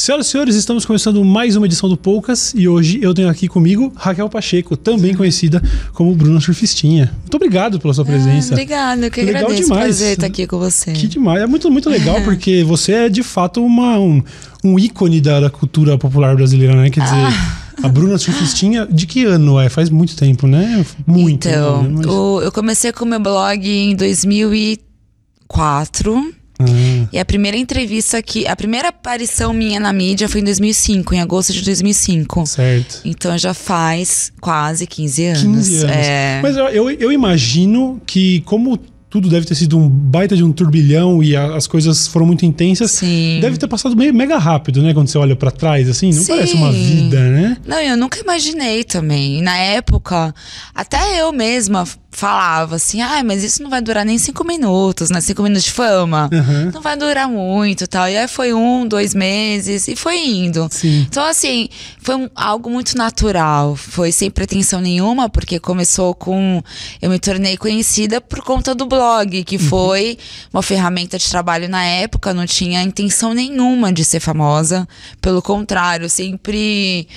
Senhoras e senhores, estamos começando mais uma edição do Poucas e hoje eu tenho aqui comigo Raquel Pacheco, também conhecida como Bruna Surfistinha. Muito obrigado pela sua presença. Ah, obrigada, eu que Legal agradeço. demais. Prazer estar aqui com você. Que demais. É muito, muito legal porque você é de fato uma, um, um ícone da, da cultura popular brasileira, né? Quer dizer, Ah. a Bruna Surfistinha, de que ano é? Faz muito tempo, né? Muito. Então, né? Mas- eu comecei com o meu blog em 2004. Ah, E a primeira entrevista que. A primeira aparição minha na mídia foi em 2005, em agosto de 2005. certo. Então já faz quase 15 anos. 15 anos. É. Mas eu, eu, eu imagino que, como tudo deve ter sido um baita de um turbilhão e a- as coisas foram muito intensas, Sim. deve ter passado meio, mega rápido, né? Quando você olha pra trás, assim, não Sim. parece uma vida, né? Não, eu nunca imaginei também. Na época, até eu mesma falava assim, ah, mas isso não vai durar nem cinco minutos, né? Cinco minutos de fama. Aham. Não vai durar muito e tal. E aí foi um, dois meses e foi indo. Sim. Então, assim, foi um- algo muito natural. Foi sem pretensão nenhuma, porque começou com. Eu me tornei conhecida por conta do blog, que foi uma ferramenta de trabalho na época, não tinha intenção nenhuma de ser famosa. Pelo contrário, sempre.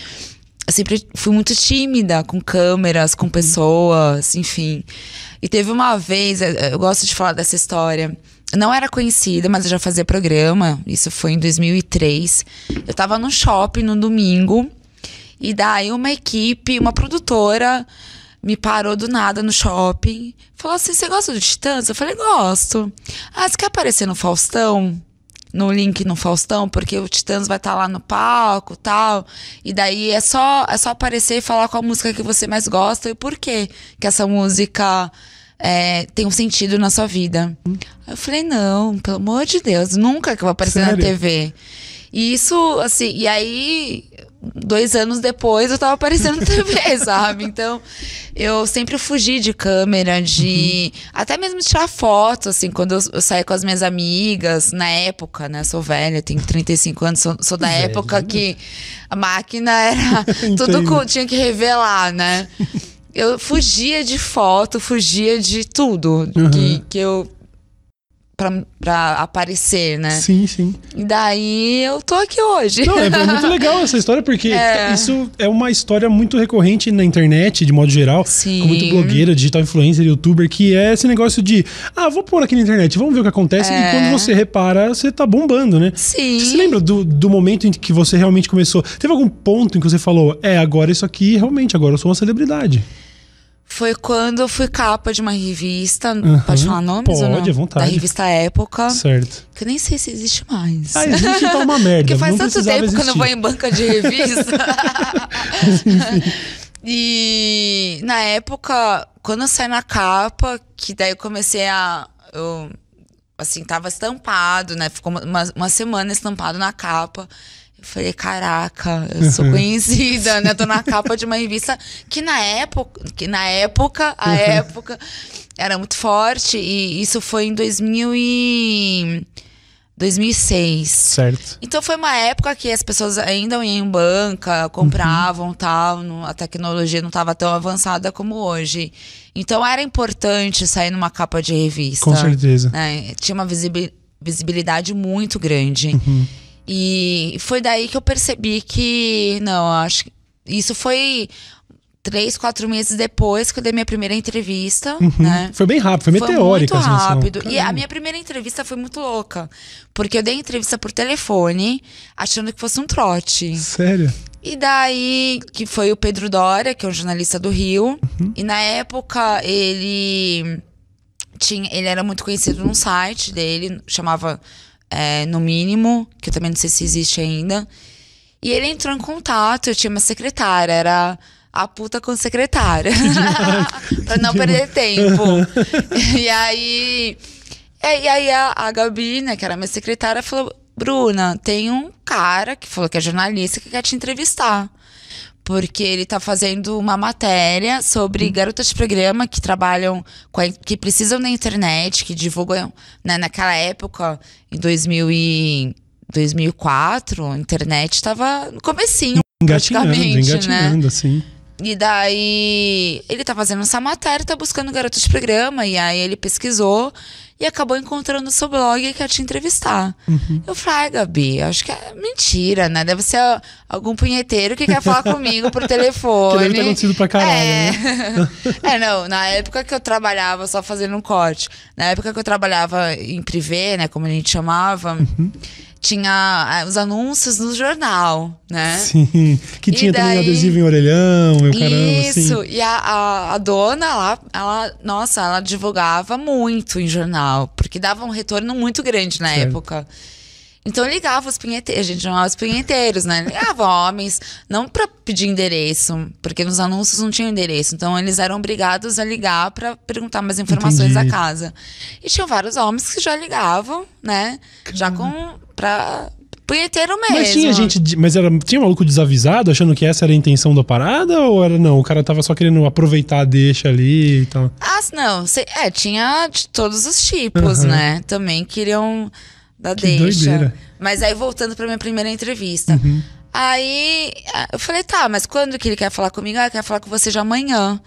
Eu sempre fui muito tímida com câmeras, com pessoas, enfim. E teve uma vez, eh, eu gosto de falar dessa história. Eu não era conhecida, mas eu já fazia programa. Isso foi em 2003. Eu tava no shopping no domingo. E daí uma equipe, uma produtora, me parou do nada no shopping. Falou assim: Você gosta do Titãs? Eu falei: Gosto. Ah, você quer aparecer no Faustão? No link no Faustão, porque o Titãs vai estar lá no palco tal. E daí é só, é só aparecer e falar qual música que você mais gosta e por quê que essa música é, tem um sentido na sua vida. Eu falei, não, pelo amor de Deus, nunca que eu vou aparecer Sério? na TV. E isso, assim, e aí, dois anos depois, eu tava aparecendo na TV, sabe? Então, eu sempre fugi de câmera, de. Até mesmo de tirar foto, assim, quando eu, eu saía com as minhas amigas, na época, né? Sou velha, tenho 35 anos, sou, sou da Velha. época que a máquina era. tudo com- tinha que revelar, né? Eu fugia de foto, fugia de tudo Uhum. que, que eu. Pra, pra aparecer, né? Sim, sim. E daí eu tô aqui hoje. Não, é, é muito legal essa história, porque É. isso é uma história muito recorrente na internet, de modo geral. Sim. Com muito blogueira, digital influencer, youtuber, que é esse negócio de, ah, vou pôr aqui na internet, vamos ver o que acontece. E É. quando você repara, você tá bombando, né? Sim. Você se lembra do, do momento em que você realmente começou? Teve algum ponto em que você falou, é, agora isso aqui, realmente, agora eu sou uma celebridade? Foi quando eu fui capa de uma revista. Aham. Pode falar nomes ou Pode, não? à vontade. Da revista Época. Certo. Que eu nem sei se existe mais. Ah, existe, tá uma merda. Porque faz não tanto tempo que eu não vou existir. em banca de revista. e na época, quando eu saí na capa, que daí eu comecei a. Eu, assim, tava estampado, né? Ficou uma, uma semana estampado na capa. Eu falei, caraca, eu sou conhecida, né? Tô na capa de uma revista que na época, que na época, a época, era muito forte. E isso foi em 2000 e... 2006. Certo. Então foi uma época que as pessoas ainda iam em banca, compravam tal, não- a tecnologia não estava tão avançada como hoje. Então era importante sair numa capa de revista. Com certeza. né? Tinha uma visibi- visibilidade muito grande. Uhum. E foi daí que eu percebi que, não, acho que isso foi três, quatro meses depois que eu dei minha primeira entrevista, né? Foi bem rápido, foi Foi meteórica. muito assim, rápido. E a minha primeira entrevista foi muito louca. Porque eu dei entrevista por telefone, achando que fosse um trote. Sério? E daí, que foi o Pedro Dória, que é um jornalista do Rio. Uhum. E na época, ele tinha, ele era muito conhecido num site dele, chamava é, No Mínimo, que eu também não sei se existe ainda. E ele entrou em contato, eu tinha uma secretária, era a puta com secretária. pra não perder tempo. e aí. é, E aí a, a Gabi, né, que era minha secretária, falou: Bruna, tem um cara que falou que é jornalista que quer te entrevistar. Porque ele tá fazendo uma matéria sobre garotas de programa que trabalham, com a- que precisam da internet, que divulgam, né, naquela época, em 2000 e 2004, a internet tava no comecinho, Engatinhando, praticamente, né? engatinhando, assim. E daí ele tá fazendo essa matéria, tá buscando garoto de programa, e aí ele pesquisou e acabou encontrando o seu blog e quer te entrevistar. Uhum. Eu falei, ai, Gabi, acho que é mentira, né? Deve ser algum punheteiro que quer falar comigo por telefone. Que deve ter acontecido pra caralho, é. né? é, não, na época que eu trabalhava, só fazendo um corte, na época que eu trabalhava em privê, né, como a gente chamava, Uhum. Tinha ah, os anúncios no jornal, né? Sim. Que E tinha também daí- adesivo em orelhão, meu caramba. Isso, Sim. e a, a, a dona lá, ela, nossa, ela divulgava muito em jornal, porque dava um retorno muito grande na Certo. época. Então ligava os pinheteiros, a gente chamava os pinheteiros, né? Ligava homens, não pra pedir endereço, porque nos anúncios não tinha endereço. Então eles eram obrigados a ligar pra perguntar mais informações Entendi. da casa. E tinham vários homens que já ligavam, né? Já com. pra. punheteiro mesmo. Mas tinha gente. Mas era, tinha maluco desavisado, achando que essa era a intenção da parada? Ou era não? O cara tava só querendo aproveitar a deixa ali e tal. Ah, não. sei- é, tinha de todos os tipos, Aham. né? Também queriam dar Que deixa. doideira. Uhum. Mas aí, voltando pra minha primeira entrevista. Aí, ah, eu falei, tá, mas quando que ele quer falar comigo? Ah, quer falar com você já amanhã.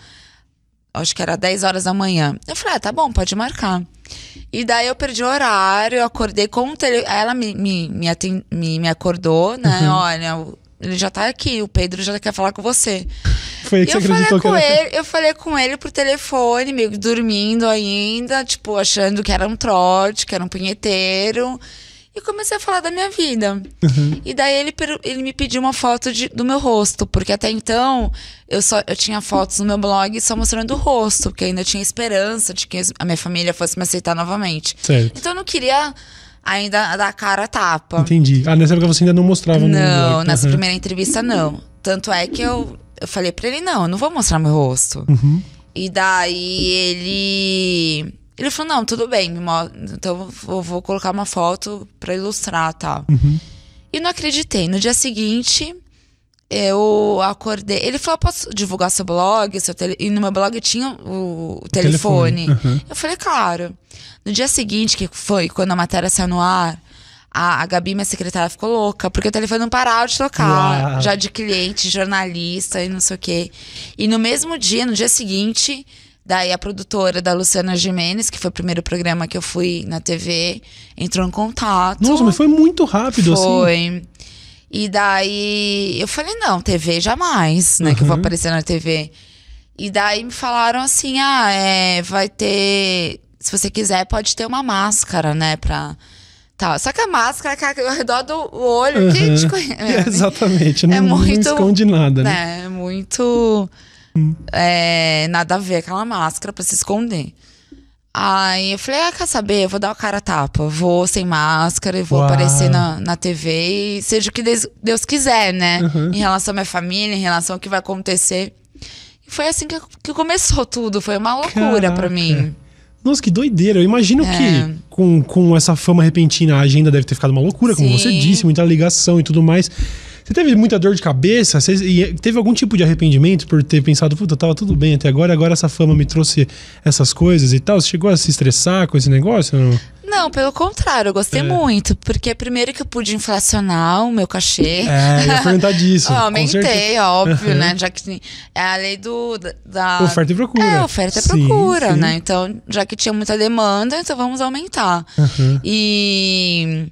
Acho que era 10 horas da manhã. Eu falei, ah, tá bom, pode marcar. E daí eu perdi o horário, eu acordei com o telefone. Ela me, me, me, me, me acordou, né? Uhum. Olha, ele já tá aqui, o Pedro já quer falar com você. Foi aí que eu você falei, acreditou que com era. ele, eu falei com ele por telefone, meio que dormindo ainda, tipo, achando que era um trote, que era um punheteiro. E comecei a falar da minha vida. Uhum. E daí ele, ele me pediu uma foto de- do meu rosto, porque até então eu só eu tinha fotos no meu blog só mostrando o rosto, porque ainda tinha esperança de que a minha família fosse me aceitar novamente. Certo. Então eu não queria ainda dar a cara a tapa. Entendi. Ah, nessa época você ainda não mostrava no Não, blog. nessa Aham. primeira entrevista não. Tanto é que eu, eu falei pra ele, não, eu não vou mostrar meu rosto. Uhum. E daí ele. Ele falou, não, tudo bem, então eu vou colocar uma foto pra ilustrar tal. Uhum. E não acreditei. No dia seguinte, eu acordei. Ele falou, posso divulgar seu blog? Seu tele... E no meu blog tinha o, o telefone. telefone, uhum. Eu falei, claro. No dia seguinte, que foi quando a matéria saiu no ar, a, a Gabi, minha secretária, ficou louca, porque o telefone não parava de tocar. Uau. Já de cliente, jornalista e não sei o quê. E no mesmo dia, no dia seguinte, daí a produtora da Luciana Jimenez, que foi o primeiro programa que eu fui na TV, entrou em contato. Nossa, mas foi muito rápido assim. Foi. E daí eu falei, não, TV jamais, né? Que eu vou Uhum. aparecer na TV. E daí me falaram assim: ah, é, vai ter. Se você quiser, pode ter uma máscara, né? Pra. Tal. Só que a máscara é ao redor do olho, que a gente Uhum. conhece. Exatamente. Não, É não muito- esconde nada, né? né? É muito. Hum. é, nada a ver aquela máscara pra se esconder. Aí eu falei, ah, quer saber? Eu vou dar o cara a tapa. Vou sem máscara e vou Uau. aparecer na, na TV e seja o que Deus, Deus quiser, né? Uhum. Em relação à minha família, em relação ao que vai acontecer. E foi assim que, que começou tudo. Foi uma loucura pra mim. Nossa, que doideira. Eu imagino É. que com, com essa fama repentina a agenda deve ter ficado uma loucura, como Sim. você disse, muita ligação e tudo mais. Você teve muita dor de cabeça? Você e teve algum tipo de arrependimento por ter pensado, puta, tava tudo bem até agora, agora essa fama me trouxe essas coisas e tal? Você chegou a se estressar com esse negócio? Não? Não, pelo contrário, eu gostei É. muito. Porque primeiro que eu pude inflacionar o meu cachê. É, eu ia perguntar disso. Eu aumentei, óbvio, Uhum. né? Já que é a lei do, da- da. Oferta e procura. É, oferta e Sim, procura, sim. né? Então, já que tinha muita demanda, então vamos aumentar. Uhum. E.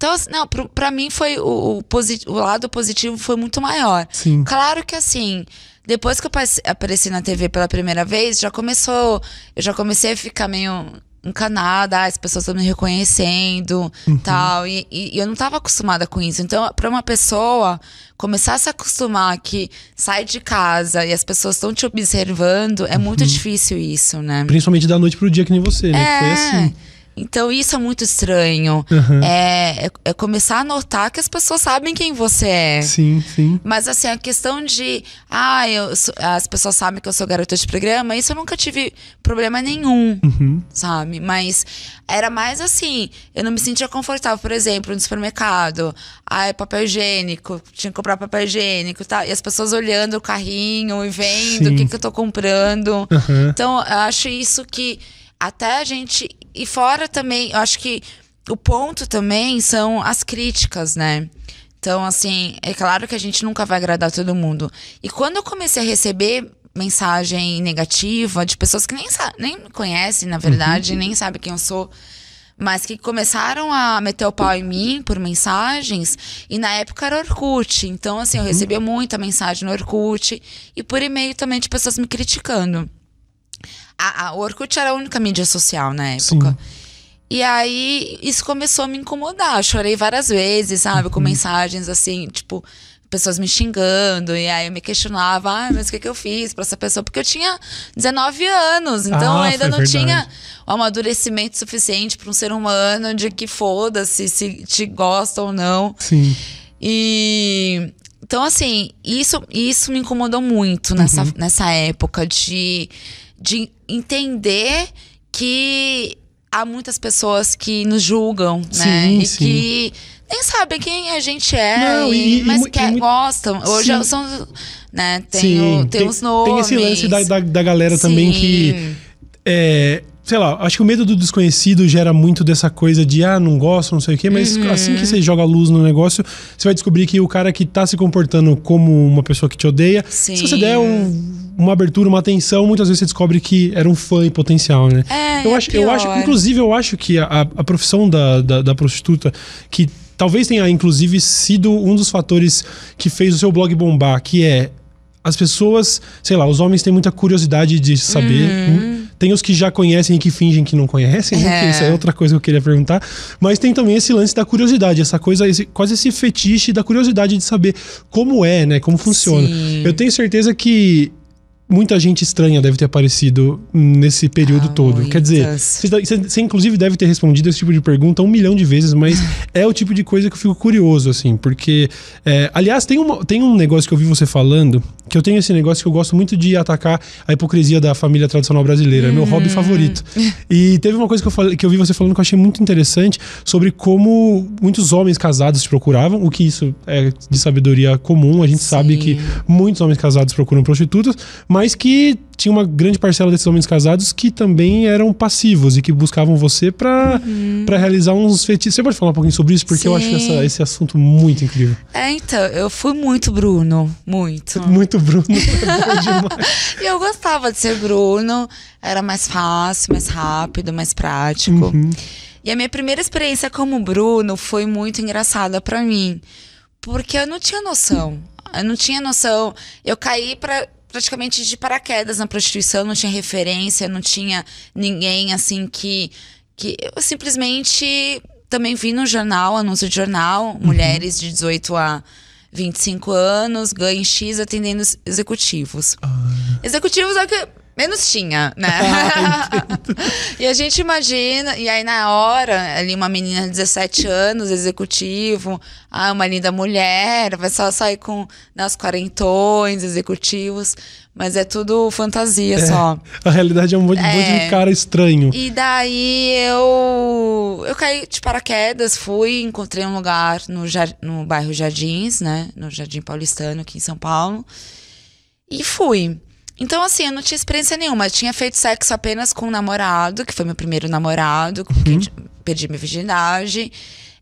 Então, assim, não, pro- pra mim foi o, o, o lado positivo foi muito maior. Sim. Claro que assim, depois que eu apareci na TV pela primeira vez, já começou. Eu já comecei a ficar meio encanada, ah, as pessoas estão me reconhecendo Uhum. tal. E, e- e eu não estava acostumada com isso. Então, para uma pessoa começar a se acostumar que sai de casa e as pessoas estão te observando, é Uhum. muito difícil isso, né? Principalmente da noite pro dia que nem você, né? Que Foi assim. Então isso é muito estranho. Uhum. É, é- é começar a notar que as pessoas sabem quem você é. Sim, sim. Mas assim, a questão de. Ah, eu as pessoas sabem que eu sou garota de programa, isso eu nunca tive problema nenhum, Uhum. sabe? Mas era mais assim, eu não me sentia confortável, por exemplo, no supermercado. Ah, é papel higiênico, tinha que comprar papel higiênico e tal. E as pessoas olhando o carrinho e vendo Sim. o que, que eu tô comprando. Uhum. Então, eu acho isso que até a gente. E fora também, eu acho que o ponto também são as críticas, né? Então, assim, é claro que a gente nunca vai agradar todo mundo. E quando eu comecei a receber mensagem negativa de pessoas que nem, nem me conhecem, na verdade, uhum. nem sabem quem eu sou, mas que começaram a meter o pau em mim por mensagens, e na época era Orkut. Então, assim, eu uhum. recebia muita mensagem no Orkut e por e-mail também de pessoas me criticando. A, a, o Orkut era a única mídia social na época. Sim. E aí, isso começou a me incomodar. Eu chorei várias vezes, sabe? Com uhum. mensagens assim, tipo, pessoas me xingando, e aí eu me questionava, ah, mas o que, que eu fiz para essa pessoa? Porque eu tinha 19 anos, então ah, ainda não verdade. tinha o amadurecimento suficiente para um ser humano de que foda-se se te gosta ou não. Sim. E então, assim, isso, isso me incomodou muito nessa, uhum. nessa época de, de entender que há muitas pessoas que nos julgam, sim, né? E sim. que nem sabem quem a gente é, Não, e, mas e, que e, gostam. Hoje sim. são. Né, tem, Sim, o, tem, tem, os nomes. Tem esse lance da, da, da galera Sim. também que. É, sei lá, acho que o medo do desconhecido gera muito dessa coisa de, ah, não gosto, não sei o quê, mas uhum. assim que você joga luz no negócio, você vai descobrir que o cara que tá se comportando como uma pessoa que te odeia, Sim. se você der um, uma abertura, uma atenção, muitas vezes você descobre que era um fã em potencial, né? É, eu, é acho, eu acho, inclusive, eu acho que a, a profissão da, da, da prostituta que talvez tenha inclusive sido um dos fatores que fez o seu blog bombar, que é as pessoas, sei lá, os homens têm muita curiosidade de saber. Uhum. Tem os que já conhecem e que fingem que não conhecem, né? É. isso é outra coisa que eu queria perguntar. Mas tem também esse lance da curiosidade, essa coisa, esse, quase esse fetiche da curiosidade de saber como é, né? Como funciona. Sim. Eu tenho certeza que muita gente estranha deve ter aparecido nesse período ah, todo. Muitas. Quer dizer, você, você, inclusive deve ter respondido esse tipo de pergunta um milhão de vezes, mas é o tipo de coisa que eu fico curioso, assim, porque. É, aliás, tem, uma, tem um negócio que eu vi você falando, que eu tenho esse negócio que eu gosto muito de atacar a hipocrisia da família tradicional brasileira. É meu hobby hum. favorito. E teve uma coisa que eu, falei, que eu vi você falando que eu achei muito interessante sobre como muitos homens casados te procuravam, o que isso é de sabedoria comum. A gente Sim. sabe que muitos homens casados procuram prostitutas, mas mas que tinha uma grande parcela desses homens casados que também eram passivos e que buscavam você para uhum. realizar uns feitiços. Você pode falar um pouquinho sobre isso? Porque Sim. eu acho essa, esse assunto muito incrível. É, então, eu fui muito Bruno. Muito. Muito Bruno. É e eu gostava de ser Bruno. Era mais fácil, mais rápido, mais prático. Uhum. E a minha primeira experiência como Bruno foi muito engraçada para mim. Porque eu não tinha noção. Eu não tinha noção. Eu caí para praticamente de paraquedas na prostituição, não tinha referência, não tinha ninguém assim que. que eu simplesmente também vi no jornal, anúncio de jornal, uhum. mulheres de 18 a 25 anos, ganham X atendendo executivos. Ah. Executivos é que menos tinha, né? e a gente imagina, e aí na hora, ali uma menina de 17 anos, executivo, ah, uma linda mulher, vai só sair com nas quarentões, executivos, mas é tudo fantasia é, só. A realidade é um monte, é, monte de cara estranho. E daí eu eu caí de paraquedas, fui, encontrei um lugar no, no bairro Jardins, né, no Jardim Paulistano, aqui em São Paulo, e fui. Então, assim, eu não tinha experiência nenhuma. Eu tinha feito sexo apenas com um namorado, que foi meu primeiro namorado, com quem uhum. perdi minha virgindade.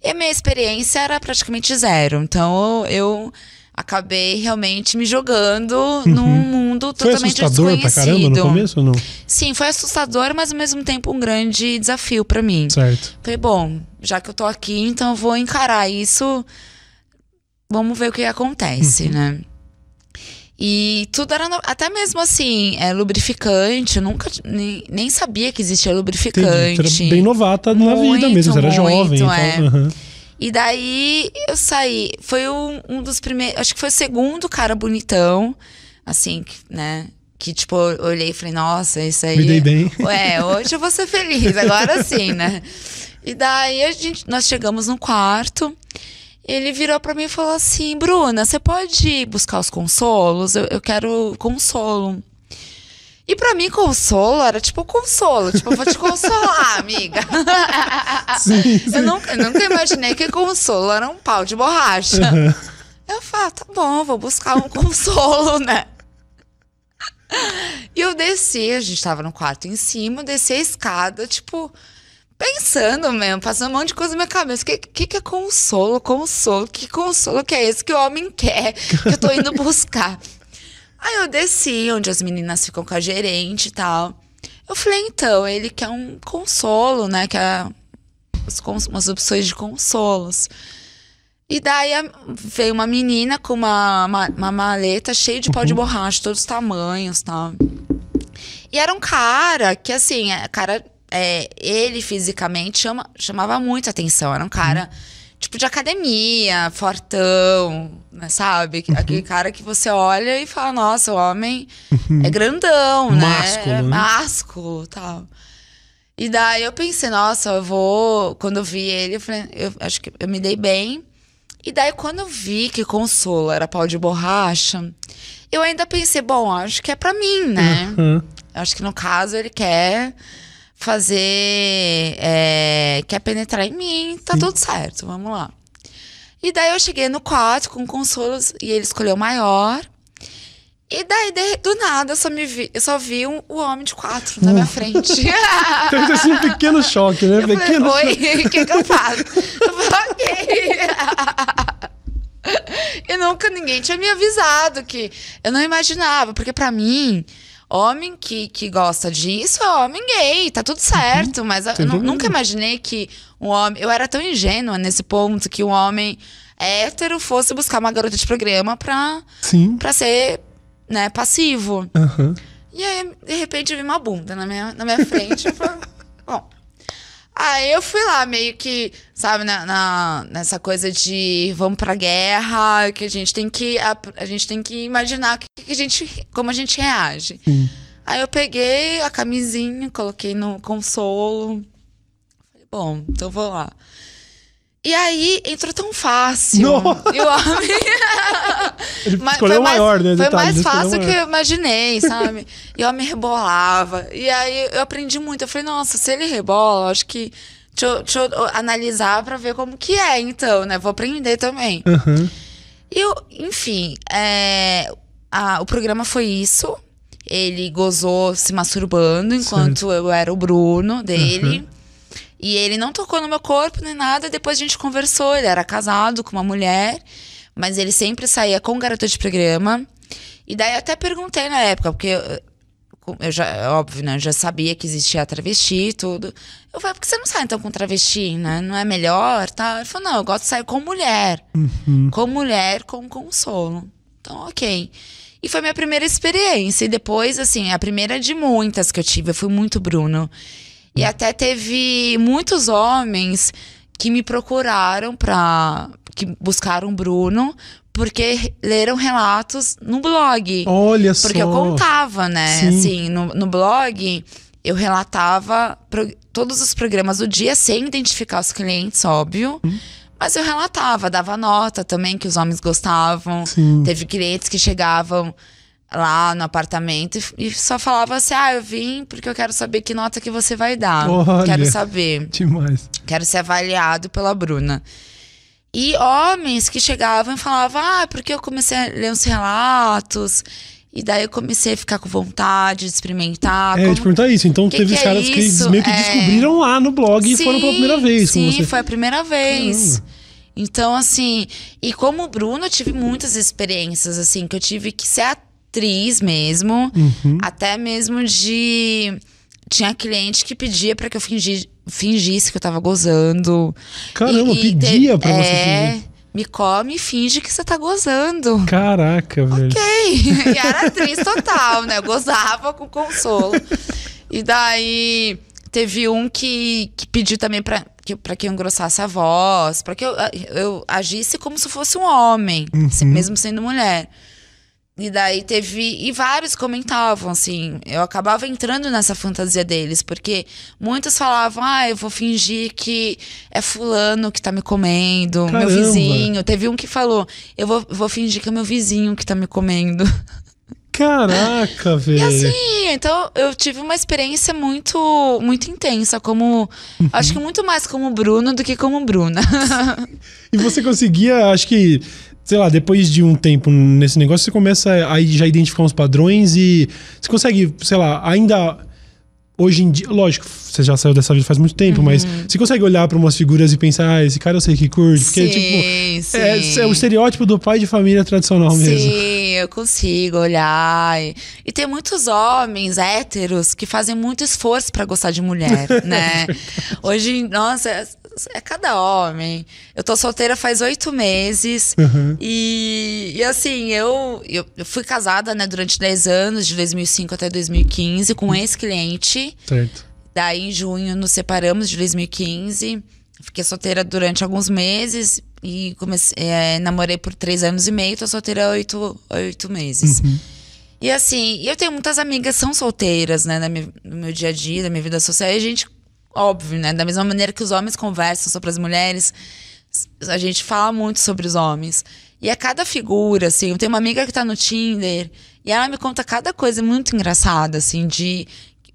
E a minha experiência era praticamente zero. Então, eu acabei realmente me jogando uhum. num mundo totalmente foi assustador desconhecido. Pra caramba no começo ou não? Sim, foi assustador, mas ao mesmo tempo um grande desafio para mim. Certo. Falei, bom, já que eu tô aqui, então eu vou encarar isso. Vamos ver o que acontece, uhum. né? E tudo era. No... Até mesmo assim, é lubrificante. Eu nunca. Nem, nem sabia que existia lubrificante. Entendi. Era bem novata na muito, vida mesmo. Você era muito, jovem. Então, é. Então, uhum. E daí eu saí. Foi um, um dos primeiros. Acho que foi o segundo cara bonitão. Assim, né? Que, tipo, eu olhei e falei, nossa, isso aí. Me dei bem. Ué, hoje eu vou ser feliz, agora sim, né? E daí a gente, nós chegamos no quarto ele virou para mim e falou assim: Bruna, você pode buscar os consolos? Eu, eu quero consolo. E para mim, consolo era tipo consolo. Tipo, eu vou te consolar, amiga. Sim, sim. Eu, nunca, eu nunca imaginei que consolo era um pau de borracha. Uhum. Eu falo, tá bom, vou buscar um consolo, né? E eu desci, a gente tava no quarto em cima, desci a escada, tipo, pensando mesmo, passando um monte de coisa na minha cabeça. O que, que, que é consolo? Consolo? Que consolo que é esse que o homem quer? Que eu tô indo buscar. Aí eu desci, onde as meninas ficam com a gerente e tal. Eu falei, então, ele quer um consolo, né? Quer umas opções de consolos. E daí veio uma menina com uma, uma, uma maleta cheia de pó de uhum. borracha, todos os tamanhos, tal. E era um cara que, assim, é, cara, é, ele fisicamente chama, chamava muito atenção. Era um cara, uhum. tipo, de academia, fortão, né, sabe? Uhum. Aquele cara que você olha e fala, nossa, o homem uhum. é grandão, né? Másculo, né? Másculo, tal. E daí eu pensei, nossa, eu vou. Quando eu vi ele, eu falei, eu acho que eu me dei bem. E daí, quando eu vi que consolo era pau de borracha, eu ainda pensei, bom, acho que é para mim, né? Uhum. Acho que no caso ele quer fazer. É, quer penetrar em mim, tá Sim. tudo certo, vamos lá. E daí eu cheguei no quarto com consolos e ele escolheu o maior. E daí, de, do nada, eu só, me vi, eu só vi um, o homem de quatro na minha frente. Teve assim um pequeno choque, né? Eu pequeno falei, Oi, o que, que eu faço? Eu falei, ok. e nunca ninguém tinha me avisado que eu não imaginava, porque para mim, homem que, que gosta disso é homem gay, tá tudo certo. Uhum, mas eu nunca imaginei que um homem. Eu era tão ingênua nesse ponto que um homem hétero fosse buscar uma garota de programa pra, Sim. pra ser né, passivo. Uhum. E aí, de repente, eu vi uma bunda na minha, na minha frente. eu falei, bom. Aí eu fui lá, meio que, sabe, na, na, nessa coisa de vamos pra guerra, que a gente tem que. A, a gente tem que imaginar que, que, a gente, como a gente reage. Sim. Aí eu peguei a camisinha, coloquei no consolo. Falei, bom, então vou lá. E aí entrou tão fácil. Nossa. E o homem. Ele Mas escolheu o maior, né? Foi mais fácil que eu imaginei, sabe? e o homem rebolava. E aí eu aprendi muito. Eu falei, nossa, se ele rebola, acho que. Deixa eu, deixa eu analisar pra ver como que é, então, né? Vou aprender também. Uhum. E eu, enfim, é, a, o programa foi isso. Ele gozou se masturbando enquanto certo. eu era o Bruno dele. Uhum. E ele não tocou no meu corpo nem nada. Depois a gente conversou. Ele era casado com uma mulher, mas ele sempre saía com garota de programa. E daí até perguntei na época, porque eu, eu já, é óbvio, né? Eu já sabia que existia travesti e tudo. Eu falei, por que você não sai então com travesti, né? Não é melhor? Tá? Ele falou, não, eu gosto de sair com mulher. Uhum. Com mulher, com consolo. Então, ok. E foi minha primeira experiência. E depois, assim, a primeira de muitas que eu tive. Eu fui muito Bruno. E até teve muitos homens que me procuraram para que buscaram Bruno porque leram relatos no blog. Olha só. Porque eu contava, né? Sim. Assim, no, no blog eu relatava pro, todos os programas do dia sem identificar os clientes, óbvio. Hum. Mas eu relatava, dava nota também que os homens gostavam. Sim. Teve clientes que chegavam lá no apartamento e, só falava assim: ah, eu vim porque eu quero saber que nota que você vai dar. Olha, quero saber. Demais. Quero ser avaliado pela Bruna. E homens que chegavam e falavam: ah, porque eu comecei a ler uns relatos. E daí eu comecei a ficar com vontade de experimentar. É, como... te perguntar isso. Então que teve que caras é que meio que é... descobriram lá no blog sim, e foram pela primeira vez. Sim, você... foi a primeira vez. Caramba. Então, assim, e como Bruno, eu tive muitas experiências, assim, que eu tive que ser atriz mesmo, uhum. até mesmo de. Tinha cliente que pedia para que eu fingi, fingisse que eu tava gozando. Caramba, e, pedia te, pra você é, fingir. Me come e finge que você tá gozando. Caraca, velho. Ok. E era atriz total, né? Eu gozava com consolo. E daí teve um que, que pediu também pra que, pra que eu engrossasse a voz, pra que eu, eu agisse como se fosse um homem, uhum. mesmo sendo mulher. E daí teve. E vários comentavam, assim. Eu acabava entrando nessa fantasia deles, porque muitos falavam, ah, eu vou fingir que é fulano que tá me comendo, Caramba. meu vizinho. Teve um que falou, eu vou, vou fingir que é meu vizinho que tá me comendo. Caraca, velho. E assim, então eu tive uma experiência muito muito intensa, como. Uhum. Acho que muito mais como Bruno do que como Bruna. e você conseguia, acho que sei lá, depois de um tempo nesse negócio, você começa a já identificar uns padrões e você consegue, sei lá, ainda hoje em dia, lógico, você já saiu dessa vida faz muito tempo, uhum. mas você consegue olhar para umas figuras e pensar, ah, esse cara eu sei que curte, porque sim, tipo, sim. É, é, o estereótipo do pai de família tradicional sim, mesmo. Sim, eu consigo olhar. E, e tem muitos homens héteros que fazem muito esforço para gostar de mulher, né? Hoje, nossa, é, cada homem. Eu tô solteira faz oito meses uhum. e, e assim, eu, eu, eu fui casada, né, durante 10 anos, de 2005 até 2015, com um ex-cliente. Certo. Daí, em junho, nos separamos de 2015. Fiquei solteira durante alguns meses e comecei, é, namorei por três anos e meio. Tô solteira oito, oito meses. Uhum. E assim, eu tenho muitas amigas que são solteiras, né, minha, no meu dia a dia, na minha vida social. E a gente, óbvio, né, da mesma maneira que os homens conversam sobre as mulheres, a gente fala muito sobre os homens. E a cada figura, assim, eu tenho uma amiga que tá no Tinder e ela me conta cada coisa muito engraçada, assim, de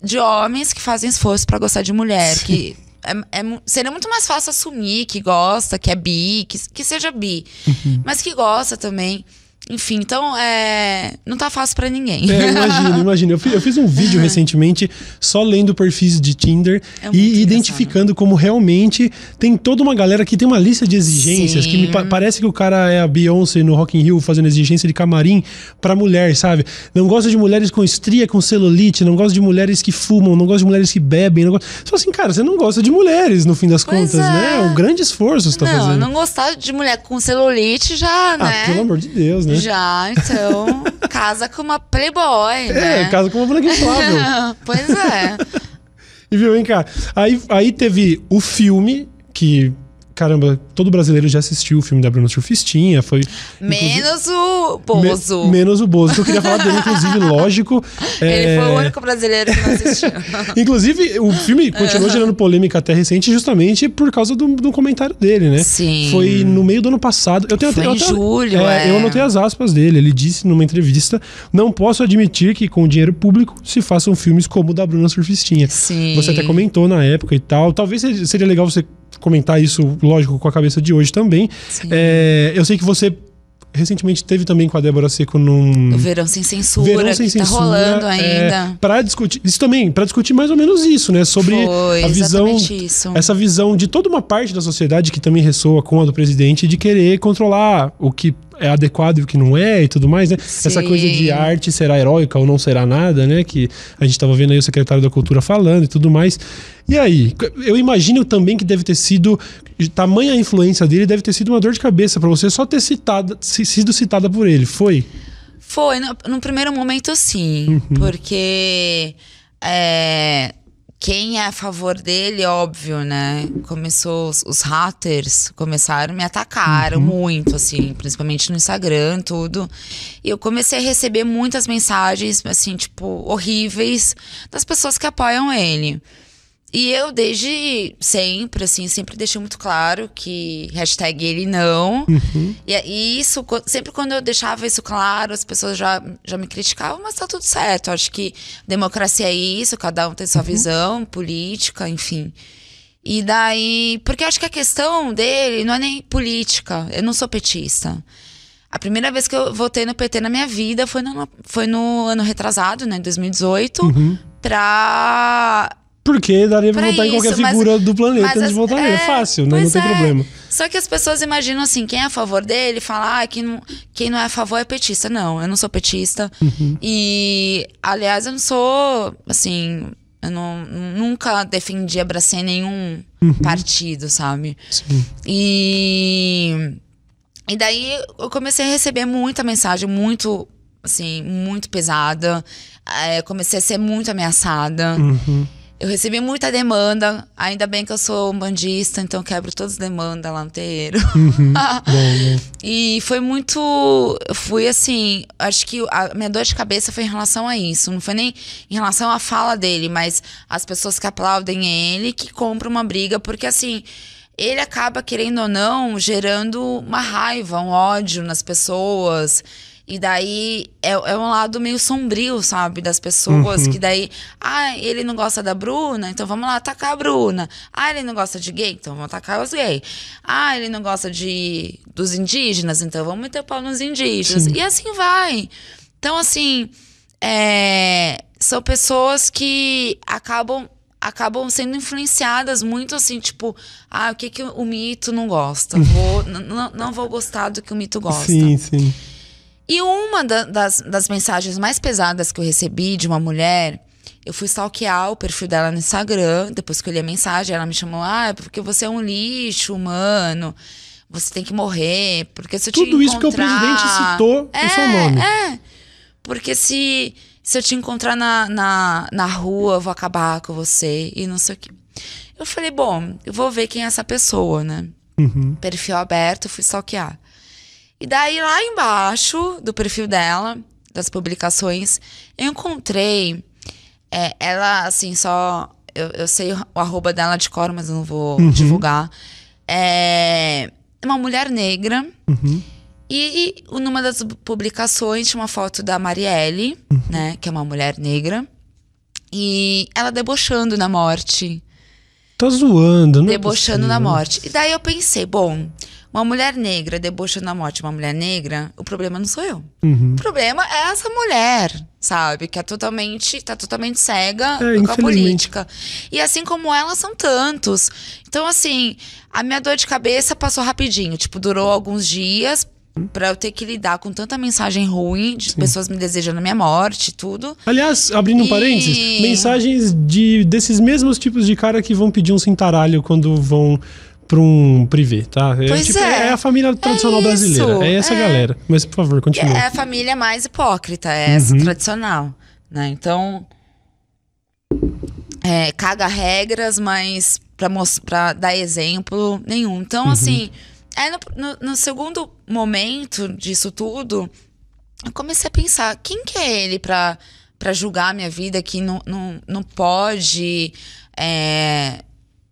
de homens que fazem esforço para gostar de mulher. Sim. Que é, é, seria muito mais fácil assumir que gosta, que é bi, que, que seja bi. Uhum. Mas que gosta também. Enfim, então é, não tá fácil para ninguém. É, imagino, imagino. Eu fiz, eu fiz um vídeo uhum. recentemente só lendo perfis de Tinder é e identificando como realmente tem toda uma galera que tem uma lista de exigências Sim. que me pa parece que o cara é a Beyoncé no Rock in Rio fazendo exigência de camarim para mulher, sabe? Não gosta de mulheres com estria, com celulite, não gosta de mulheres que fumam, não gosta de mulheres que bebem. Não gosta... Só assim, cara, você não gosta de mulheres no fim das pois contas, é. né? É um grande esforço você tá não, fazendo. Não, não gostar de mulher com celulite já, ah, né? pelo amor de Deus, né? Né? Já, então, casa com uma Playboy, é, né? Casa com uma boneca inflável. pois é. e viu, vem cá. Aí, aí teve o filme que caramba, todo brasileiro já assistiu o filme da Bruna Surfistinha, foi... Menos o Bozo. Me, menos o Bozo, que eu queria falar dele, inclusive, lógico. Ele é... foi o único brasileiro que não assistiu. inclusive, o filme continuou gerando polêmica até recente justamente por causa do, do comentário dele, né? Sim. Foi no meio do ano passado. Eu tenho foi até, em julho, é, é. Eu anotei as aspas dele. Ele disse numa entrevista, não posso admitir que com dinheiro público se façam filmes como o da Bruna Surfistinha. Sim. Você até comentou na época e tal. Talvez seria legal você comentar isso, lógico, com a cabeça de hoje também. É, eu sei que você recentemente teve também com a Débora Seco num. O Verão Sem Censura, Verão Sem que tá Censura, tá rolando ainda. É, para discutir. Isso também, para discutir mais ou menos isso, né? Sobre Foi, a visão. Isso. Essa visão de toda uma parte da sociedade que também ressoa com a do presidente de querer controlar o que é adequado e o que não é e tudo mais, né? Sim. Essa coisa de arte será heróica ou não será nada, né? Que a gente estava vendo aí o secretário da Cultura falando e tudo mais. E aí, eu imagino também que deve ter sido tamanha influência dele, deve ter sido uma dor de cabeça para você só ter citado, sido citada por ele. Foi? Foi, no, no primeiro momento sim, uhum. porque é, quem é a favor dele, óbvio, né? Começou, os, os haters começaram a me atacar uhum. muito, assim, principalmente no Instagram, tudo. E eu comecei a receber muitas mensagens, assim, tipo, horríveis das pessoas que apoiam ele. E eu, desde sempre, assim, sempre deixei muito claro que hashtag ele não. Uhum. E, e, isso, sempre quando eu deixava isso claro, as pessoas já, já me criticavam, mas tá tudo certo. Acho que democracia é isso, cada um tem sua uhum. visão política, enfim. E daí. Porque eu acho que a questão dele não é nem política. Eu não sou petista. A primeira vez que eu votei no PT na minha vida foi no, foi no ano retrasado, né, 2018, uhum. pra porque daria pra, pra votar isso, em qualquer figura mas, do planeta antes de votar nele. É, fácil, né? Não tem é. problema. Só que as pessoas imaginam assim, quem é a favor dele, fala, ah, quem não, quem não é a favor é petista. Não, eu não sou petista. Uhum. E, aliás, eu não sou, assim, eu não, nunca defendi, abracei nenhum uhum. partido, sabe? Sim. E. E daí eu comecei a receber muita mensagem, muito, assim, muito pesada. É, comecei a ser muito ameaçada. Uhum. Eu recebi muita demanda, ainda bem que eu sou bandista, então quebro todas as demandas lá no terreiro. Uhum. bom, bom. E foi muito. Fui assim. Acho que a minha dor de cabeça foi em relação a isso. Não foi nem em relação à fala dele, mas as pessoas que aplaudem ele, que compram uma briga, porque assim ele acaba, querendo ou não, gerando uma raiva, um ódio nas pessoas. E daí é, é um lado meio sombrio, sabe? Das pessoas. Uhum. Que daí, ah, ele não gosta da Bruna, então vamos lá atacar a Bruna. Ah, ele não gosta de gay, então vamos atacar os gays. Ah, ele não gosta de dos indígenas, então vamos meter o pau nos indígenas. Sim. E assim vai. Então, assim, é, são pessoas que acabam acabam sendo influenciadas muito assim, tipo, ah, o que, que o mito não gosta? Vou, não vou gostar do que o mito gosta. Sim, sim. E uma da, das, das mensagens mais pesadas que eu recebi de uma mulher, eu fui stalkear o perfil dela no Instagram, depois que eu li a mensagem, ela me chamou, ah, é porque você é um lixo humano, você tem que morrer, porque se eu Tudo te isso que o presidente citou é, o seu nome. É, porque se, se eu te encontrar na, na, na rua, eu vou acabar com você e não sei o quê. Eu falei, bom, eu vou ver quem é essa pessoa, né? Uhum. Perfil aberto, fui stalkear. E daí, lá embaixo do perfil dela, das publicações, eu encontrei é, ela, assim, só. Eu, eu sei o arroba dela de cor, mas eu não vou Uhum. divulgar. É uma mulher negra. Uhum. E, e numa das publicações tinha uma foto da Marielle, Uhum. né? Que é uma mulher negra. E ela debochando na morte Tá zoando, né? debochando na morte. E daí eu pensei, bom, uma mulher negra debochando na morte, uma mulher negra, o problema não sou eu. Uhum. O problema é essa mulher, sabe? Que é totalmente, tá totalmente cega É, com a política. E assim como ela, são tantos. Então, assim, a minha dor de cabeça passou rapidinho. Tipo, durou alguns dias pra eu ter que lidar com tanta mensagem ruim de pessoas me desejando a minha morte e tudo. Aliás, abrindo um E- parênteses, mensagens de, desses mesmos tipos de cara que vão pedir um cintaralho quando vão pra um privê, tá? É, Pois é. a família tradicional isso, brasileira. É essa é. galera. Mas, por favor, continue. É a família mais hipócrita, é essa tradicional, né? Então, é, caga regras, mas pra, mos- pra dar exemplo nenhum. Então, assim, aí no, no- no segundo momento disso tudo, eu comecei a pensar, quem que é ele pra, pra julgar a minha vida que não, não, não pode... é,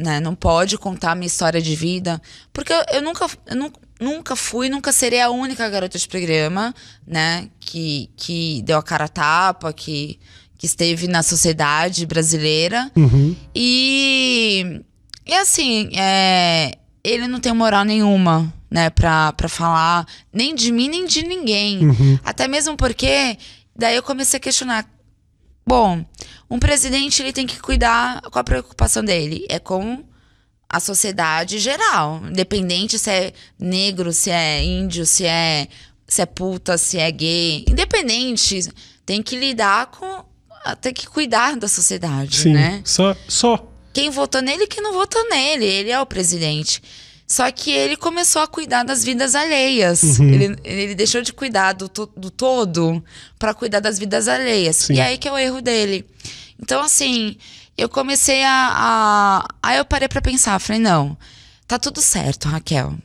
né, não pode contar a minha história de vida. Porque eu, eu nunca, eu nu- nunca fui, nunca serei a única garota de programa, né? Que, que deu a cara a tapa, que, que esteve na sociedade brasileira. Uhum. E, e assim, é, ele não tem moral nenhuma, né, pra, pra falar nem de mim, nem de ninguém. Uhum. Até mesmo porque daí eu comecei a questionar. Bom, um presidente ele tem que cuidar. Qual a preocupação dele? É com a sociedade geral. Independente se é negro, se é índio, se é, se é puta, se é gay. Independente, tem que lidar com. Tem que cuidar da sociedade, Sim. né? Só, só. Quem votou nele e quem não votou nele. Ele é o presidente. Só que ele começou a cuidar das vidas alheias. Uhum. Ele, ele deixou de cuidar do, to- do todo para cuidar das vidas alheias. Sim. E aí que é o erro dele. Então, assim, eu comecei a. a- aí eu parei para pensar, falei, não, tá tudo certo, Raquel.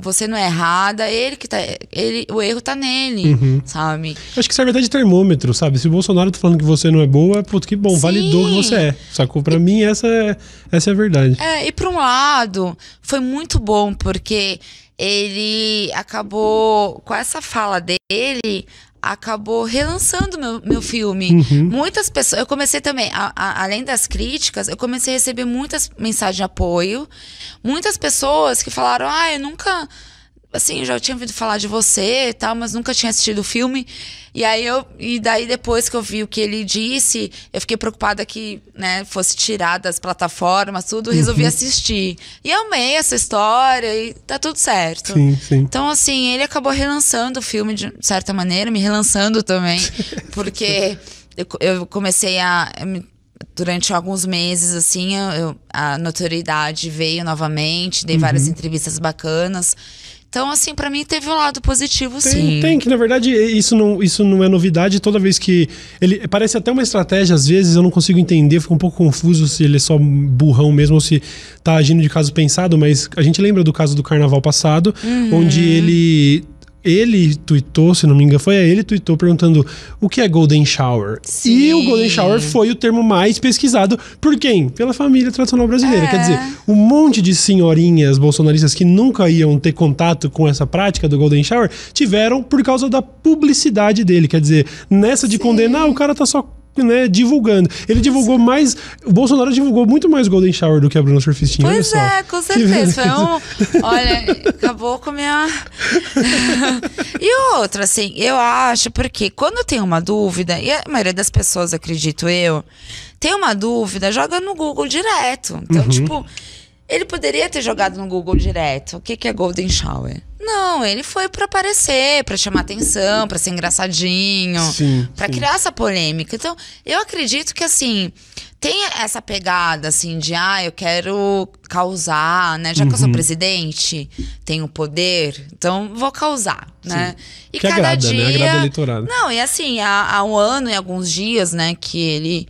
Você não é errada, ele que tá. Ele, o erro tá nele, Uhum. sabe? Acho que serve até de termômetro, sabe? Se o Bolsonaro tá falando que você não é boa, puto, que bom, Sim. validou que você é. Sacou? Pra mim, essa é, essa é a verdade. É, e por um lado, foi muito bom, porque ele acabou, com essa fala dele, acabou relançando meu, meu filme. Muitas pessoas. Eu comecei também, a- a- além das críticas, eu comecei a receber muitas mensagens de apoio. Muitas pessoas que falaram: ah, eu nunca. Assim, eu já tinha ouvido falar de você e tal, mas nunca tinha assistido o filme. E aí eu. E daí, depois que eu vi o que ele disse, eu fiquei preocupada que, né, fosse tirar das plataformas, tudo, resolvi assistir. E amei essa história e tá tudo certo. Sim, sim. Então, assim, ele acabou relançando o filme de certa maneira, me relançando também, porque eu, eu comecei a. Durante alguns meses, assim, eu- a notoriedade veio novamente, dei várias Uhum. entrevistas bacanas. Então, assim, pra mim teve um lado positivo, Tem, sim. tem, que na verdade isso não, isso não é novidade. Toda vez que. Ele parece até uma estratégia, às vezes eu não consigo entender, fico um pouco confuso se ele é só burrão mesmo ou se tá agindo de caso pensado, mas a gente lembra do caso do carnaval passado, Uhum. onde ele. Ele tweetou, se não me engano, foi a ele tweetou perguntando o que é Golden Shower. Sim. E o Golden Shower foi o termo mais pesquisado por quem? Pela família tradicional brasileira. É. Quer dizer, um monte de senhorinhas bolsonaristas que nunca iam ter contato com essa prática do Golden Shower tiveram por causa da publicidade dele. Quer dizer, nessa de condenar, o cara tá só né, divulgando. Ele divulgou mais. O Bolsonaro divulgou muito mais Golden Shower do que a Bruna Surfistinha. Pois é, com certeza. Foi um. Olha, acabou com a minha. e outra, assim, eu acho, porque quando tem uma dúvida, e a maioria das pessoas, acredito eu, tem uma dúvida, joga no Google direto. Então, tipo, ele poderia ter jogado no Google direto. O que, que é Golden Shower? Não, ele foi pra aparecer, pra chamar atenção, pra ser engraçadinho, Sim, sim. criar essa polêmica. Então, eu acredito que assim, tem essa pegada assim de ah, eu quero causar, né? Já que eu Uhum. sou presidente, tenho poder, então vou causar, né? E Que agrada, né? Agrada o eleitorado. Não, e assim, há, há um ano e alguns dias, né, que ele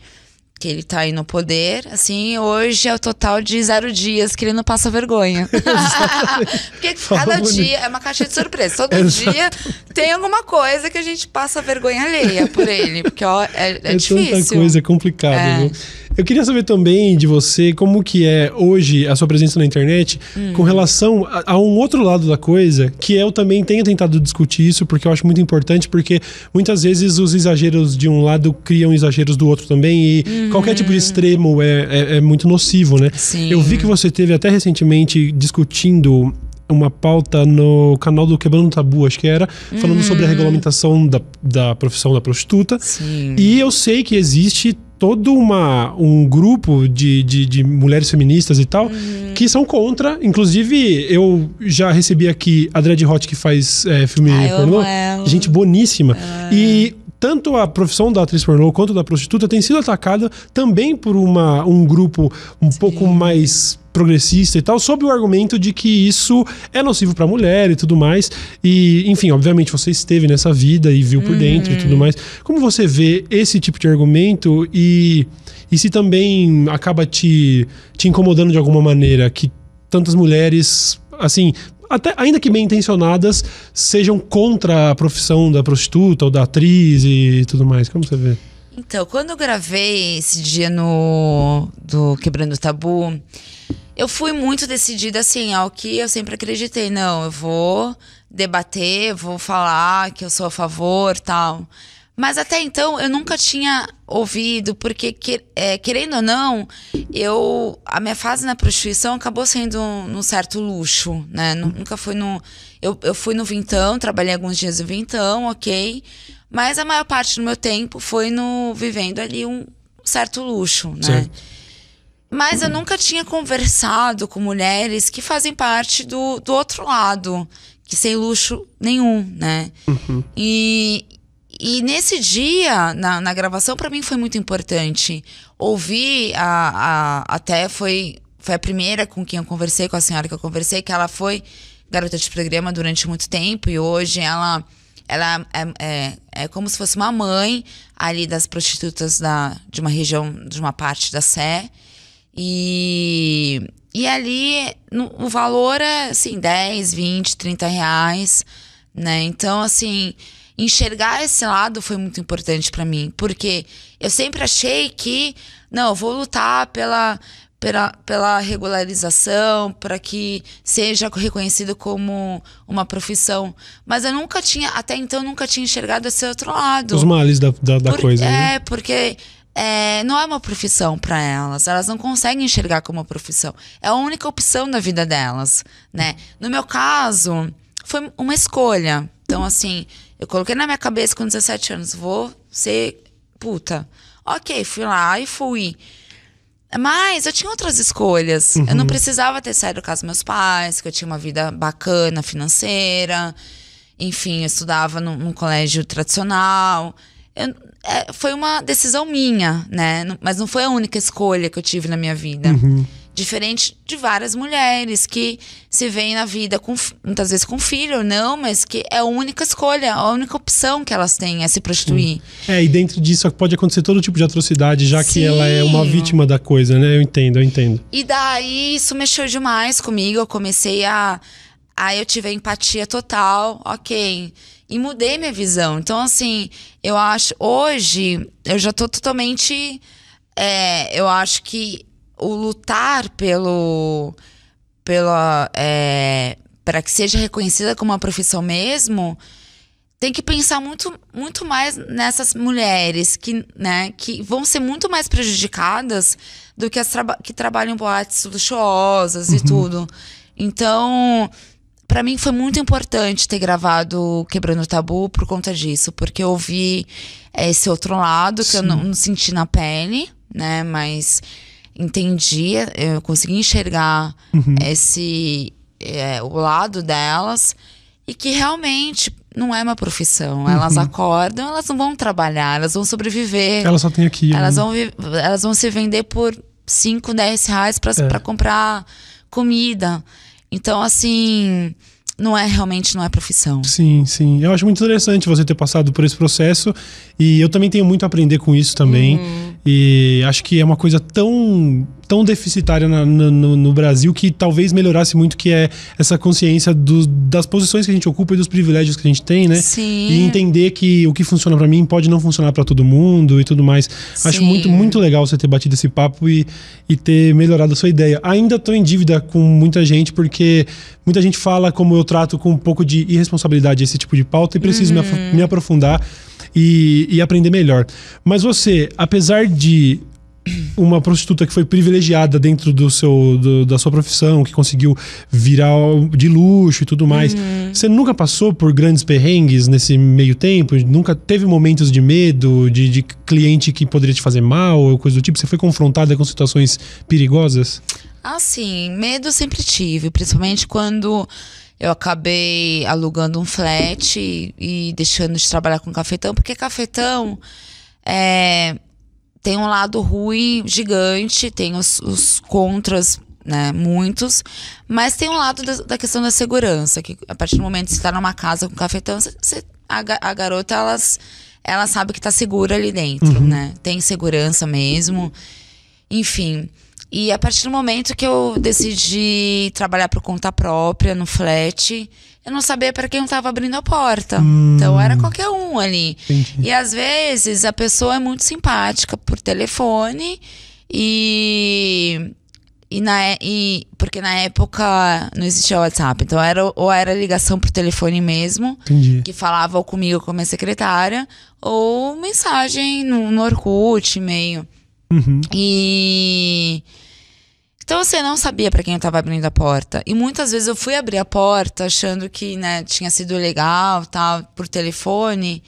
que ele tá aí no poder, assim, hoje é o total de zero dias que ele não passa vergonha. Porque cada Fala bonito. dia é uma caixa de surpresa. Todo Exato. dia tem alguma coisa que a gente passa vergonha alheia por ele. Porque, ó, é, é, É difícil. tanta coisa, é complicado. É. viu? Eu queria saber também de você como que é hoje a sua presença na internet Hum. com relação a, a um outro lado da coisa, que eu também tenho tentado discutir isso, porque eu acho muito importante, porque muitas vezes os exageros de um lado criam exageros do outro também, e qualquer tipo de extremo é, é, é muito nocivo, né? Uhum. Sim. Eu vi que você teve até recentemente discutindo uma pauta no canal do Quebrando o Tabu, acho que era, falando sobre a regulamentação da, da profissão da prostituta. Sim. E eu sei que existe todo uma, um grupo de, de, de mulheres feministas e tal Uhum. que são contra. Inclusive, eu já recebi aqui a Dread Hot que faz é, filme Ah, pornô. Gente boníssima. E tanto a profissão da atriz pornô quanto da prostituta tem sido atacada também por uma, um grupo um pouco mais progressista e tal, sob o argumento de que isso é nocivo pra mulher e tudo mais. E, enfim, obviamente você esteve nessa vida e viu por dentro e tudo mais. Como você vê esse tipo de argumento e, e se também acaba te, te incomodando de alguma maneira que tantas mulheres, assim, até, ainda que bem intencionadas, sejam contra a profissão da prostituta ou da atriz e tudo mais. Como você vê? Então, quando eu gravei esse dia no do Quebrando o Tabu, eu fui muito decidida assim, ao que eu sempre acreditei, não, eu vou debater, vou falar que eu sou a favor, tal. Mas até então eu nunca tinha ouvido, porque que- é, querendo ou não, eu a minha fase na prostituição acabou sendo um, num certo luxo, né? Nu- Nunca foi no eu, eu fui no Vintão, trabalhei alguns dias no Vintão, ok. Mas a maior parte do meu tempo foi no vivendo ali um certo luxo, né? Certo. Mas eu nunca tinha conversado com mulheres que fazem parte do, do outro lado, que sem luxo nenhum, né? E, e nesse dia, na, na gravação, para mim foi muito importante. Ouvir, a, a, até foi, foi a primeira com quem eu conversei, com a senhora que eu conversei, que ela foi garota de programa durante muito tempo e hoje ela ela é, é, é como se fosse uma mãe ali das prostitutas da, de uma região, de uma parte da Sé. E, e ali no- o valor é assim, 10, 20, 30 reais, né? Então, assim, enxergar esse lado foi muito importante pra mim, porque eu sempre achei que, não, eu vou lutar pela, pela, pela regularização, para que seja reconhecido como uma profissão. Mas eu nunca tinha, até então, nunca tinha enxergado esse outro lado. Os males da, da, da Por- coisa, né? É, porque é, não é uma profissão para elas. Elas não conseguem enxergar como uma profissão. É a única opção da vida delas, né? No meu caso, foi uma escolha. Então, assim, eu coloquei na minha cabeça com 17 anos, vou ser puta. Ok, fui lá e fui. Mas eu tinha outras escolhas. Eu não precisava ter saído da casa dos meus pais, que eu tinha uma vida bacana financeira. Enfim, eu estudava num, num colégio tradicional. Eu- é, foi uma decisão minha, né? Mas não foi a única escolha que eu tive na minha vida. Diferente de várias mulheres que se veem na vida com, muitas vezes com filho ou não, mas que é a única escolha, a única opção que elas têm é se prostituir. É, e dentro disso pode acontecer todo tipo de atrocidade, já que Sim. ela é uma vítima da coisa, né? Eu entendo, eu entendo. E daí isso mexeu demais comigo. Eu comecei a. Aí eu tive a empatia total, ok. E mudei minha visão. Então, assim, eu acho. Hoje, eu já tô totalmente. é, eu acho que o lutar pelo. pela. É, para que seja reconhecida como uma profissão mesmo. tem que pensar muito, muito mais nessas mulheres que, né, que vão ser muito mais prejudicadas do que as traba que trabalham em boates luxuosas uhum. e tudo. Então, para mim foi muito importante ter gravado Quebrando o Tabu por conta disso, porque eu vi esse outro lado que Sim. eu não, não, senti na pele, né? Mas entendi, eu consegui enxergar uhum. esse é, o lado delas e que realmente não é uma profissão. Uhum. Elas acordam, elas não vão trabalhar, elas vão sobreviver. Elas só têm aqui. Elas, né? vão, elas vão se vender por 5, 10 reais para é. comprar comida. Então, assim, não é realmente não é profissão. Sim, sim. Eu acho muito interessante você ter passado por esse processo e eu também tenho muito a aprender com isso também. Uhum. E acho que é uma coisa tão tão deficitária na, no, no, Brasil que talvez melhorasse muito, que é essa consciência do, das posições que a gente ocupa e dos privilégios que a gente tem, né? Sim. E entender que o que funciona para mim pode não funcionar para todo mundo e tudo mais. Sim. Acho muito, muito legal você ter batido esse papo e, e ter melhorado a sua ideia. Ainda tô em dívida com muita gente, porque muita gente fala como eu trato com um pouco de irresponsabilidade esse tipo de pauta e preciso uhum. me, me aprofundar. E, e, aprender melhor. Mas você, apesar de uma prostituta que foi privilegiada dentro do seu, do, da sua profissão, que conseguiu virar de luxo e tudo mais. Uhum. Você nunca passou por grandes perrengues nesse meio tempo? Nunca teve momentos de medo, de, de cliente que poderia te fazer mal ou coisa do tipo? Você foi confrontada com situações perigosas? Ah, sim. Medo sempre tive, principalmente quando eu acabei alugando um flat e, e deixando de trabalhar com cafetão, porque cafetão é tem um lado ruim gigante, tem os, os contras, né, muitos, mas tem um lado da, da, questão da segurança, que a partir do momento que você está numa casa com cafetão, você, a, a, garota, elas, ela sabe que está segura ali dentro, uhum. né? Tem segurança mesmo, enfim. E a partir do momento que eu decidi trabalhar por conta própria, no flat, eu não sabia para quem eu estava abrindo a porta. Hum. Então era qualquer um ali. Entendi. E às vezes a pessoa é muito simpática por telefone e e, na, e porque na época não existia WhatsApp, então era ou era ligação por telefone mesmo, Entendi. que falava comigo com a minha secretária, ou mensagem no, no Orkut, e-mail. Uhum. E então você não sabia para quem eu estava abrindo a porta. E muitas vezes eu fui abrir a porta achando que, né, tinha sido legal, tal, por telefone,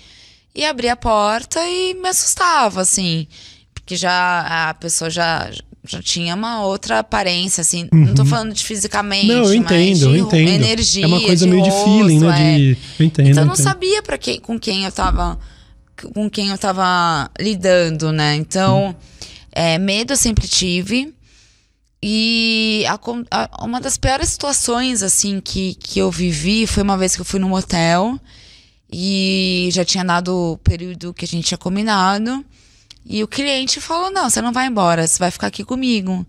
e abri a porta e me assustava, assim, porque já a pessoa já já tinha uma outra aparência, assim. Uhum. Não tô falando de fisicamente, não, eu entendo, eu entendo. energia. É uma coisa meio rosto, de feeling, né? É. De... Eu entendo. Então eu não entendo. sabia para quem, com quem eu tava. Com quem eu tava lidando, né? Então, uhum. É, medo eu sempre tive. E a, a, uma das piores situações, assim, que, que eu vivi foi uma vez que eu fui num hotel e já tinha dado o período que a gente tinha combinado. E o cliente falou: Não, você não vai embora, você vai ficar aqui comigo.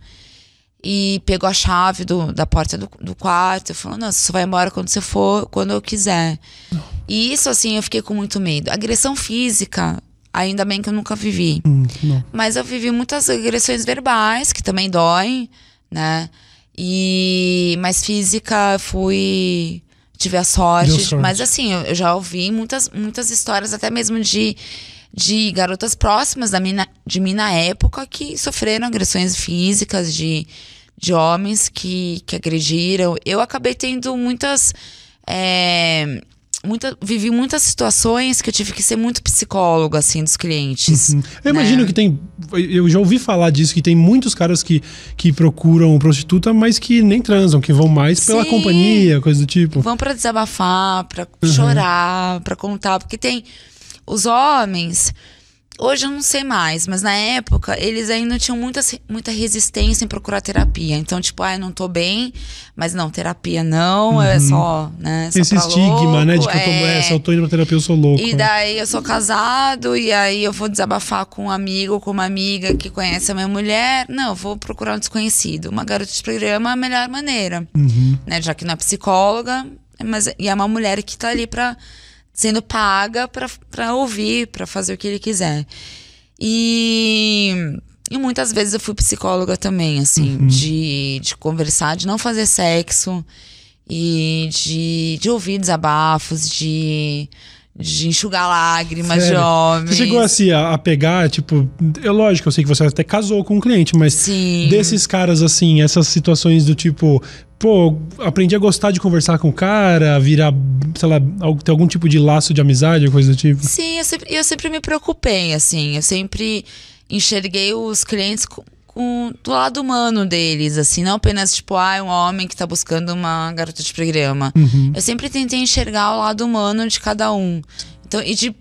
E pegou a chave do, da porta do, do quarto e falou: Não, você só vai embora quando você for, quando eu quiser. Não. E isso, assim, eu fiquei com muito medo. Agressão física, ainda bem que eu nunca vivi. Hum, Mas eu vivi muitas agressões verbais, que também doem né? E mas física fui tive a sorte, sorte. mas assim, eu, eu, já ouvi muitas muitas histórias até mesmo de de garotas próximas da minha, de mim na época que sofreram agressões físicas de, de homens que, que agrediram. Eu acabei tendo muitas é, muita, vivi muitas situações que eu tive que ser muito psicólogo, assim, dos clientes. Uhum. Eu né? imagino que tem. Eu já ouvi falar disso, que tem muitos caras que, que procuram prostituta, mas que nem transam, que vão mais Sim. pela companhia, coisa do tipo. Vão para desabafar, para uhum. chorar, para contar. Porque tem. Os homens Hoje eu não sei mais, mas na época eles ainda tinham muita, muita resistência em procurar terapia. Então, tipo, ah, eu não tô bem, mas não, terapia não, é uhum. é só, né? Só Esse estigma, louco, né? De que é... eu tô, é, se eu tô indo pra terapia, eu sou louco. E daí eu sou casado, e aí eu vou desabafar com um amigo ou com uma amiga que conhece a minha mulher. Não, eu vou procurar um desconhecido. Uma garota de programa é a melhor maneira. Uhum. Né? Já que não é psicóloga, mas e é uma mulher que tá ali pra sendo paga para ouvir, para fazer o que ele quiser. E, e muitas vezes eu fui psicóloga também, assim, uhum. de, de conversar, de não fazer sexo e de, de ouvir desabafos, de, de enxugar lágrimas Sério? de homens. Você chegou assim a, a pegar, tipo, é lógico, eu sei que você até casou com um cliente, mas Sim. desses caras assim, essas situações do tipo, pô, aprendi a gostar de conversar com o cara, virar, sei lá, ter algum tipo de laço de amizade, coisa do tipo. Sim, eu sempre, eu sempre me preocupei, assim. Eu sempre enxerguei os clientes com, com- do lado humano deles, assim. Não apenas, tipo, ah, um homem que tá buscando uma garota de programa. Eu sempre tentei enxergar o lado humano de cada um. Então, e de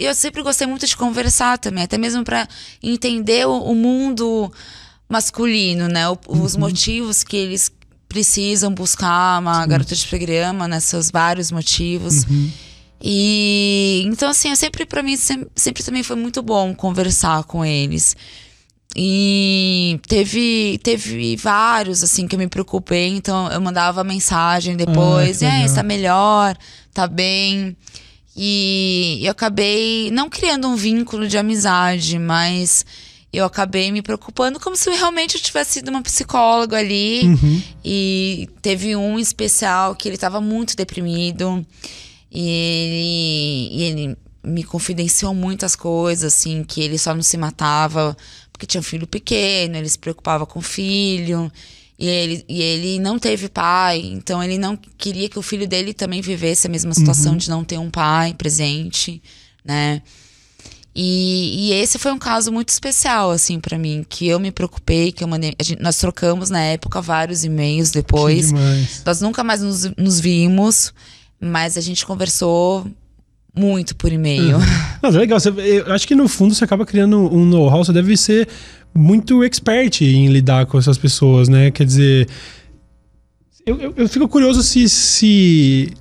eu sempre gostei muito de conversar também, até mesmo para entender o, o mundo masculino, né? O- os motivos que eles precisam buscar uma garota de programa, né? Seus vários motivos. E então assim, eu sempre para mim sempre, sempre também foi muito bom conversar com eles. E teve teve vários assim que eu me preocupei, então eu mandava mensagem depois, que e aí, legal. está melhor, tá bem. E eu acabei não criando um vínculo de amizade, mas eu acabei me preocupando como se realmente eu tivesse sido uma psicóloga ali. E teve um especial que ele estava muito deprimido. E ele, e ele me confidenciou muitas coisas, assim, que ele só não se matava porque tinha um filho pequeno, ele se preocupava com o filho. E ele, e ele não teve pai, então ele não queria que o filho dele também vivesse a mesma situação de não ter um pai presente, né? E, e esse foi um caso muito especial, assim, pra mim, que eu me preocupei, que eu mandei. a gente- nós trocamos na época vários e-mails depois. Nós nunca mais nos, nos vimos, mas a gente conversou muito por e-mail. Mas é legal, você- eu acho que no fundo você acaba criando um know-how, você deve ser muito expert em lidar com essas pessoas, né? Quer dizer, eu, eu, eu fico curioso se, se